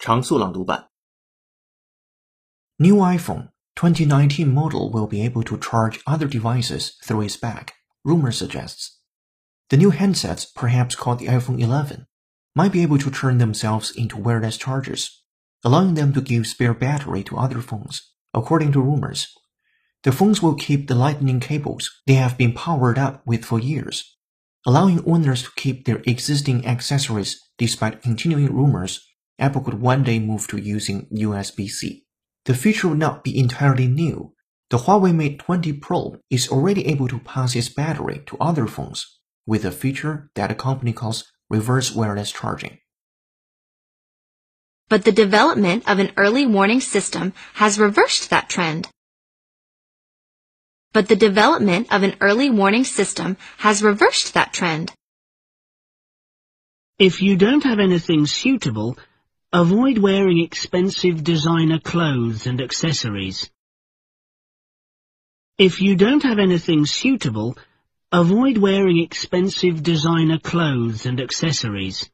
常速朗读版。New iPhone 2019 model will be able to charge other devices through its back, rumor suggests. The new handsets, perhaps called the iPhone 11, might be able to turn themselves into wireless chargers, allowing them to give spare battery to other phones, according to rumors. The phones will keep the lightning cables they have been powered up with for years, allowing owners to keep their existing accessories despite continuing rumors Apple could one day move to using USB-C. The feature would not be entirely new. The Huawei Mate 20 Pro is already able to pass its battery to other phones with a feature that the company calls reverse wireless charging. But the development of an early warning system has reversed that trend. But the development of an early warning system has reversed that trend. If you don't have anything suitable, avoid wearing expensive designer clothes and accessories. If you don't have anything suitable, avoid wearing expensive designer clothes and accessories.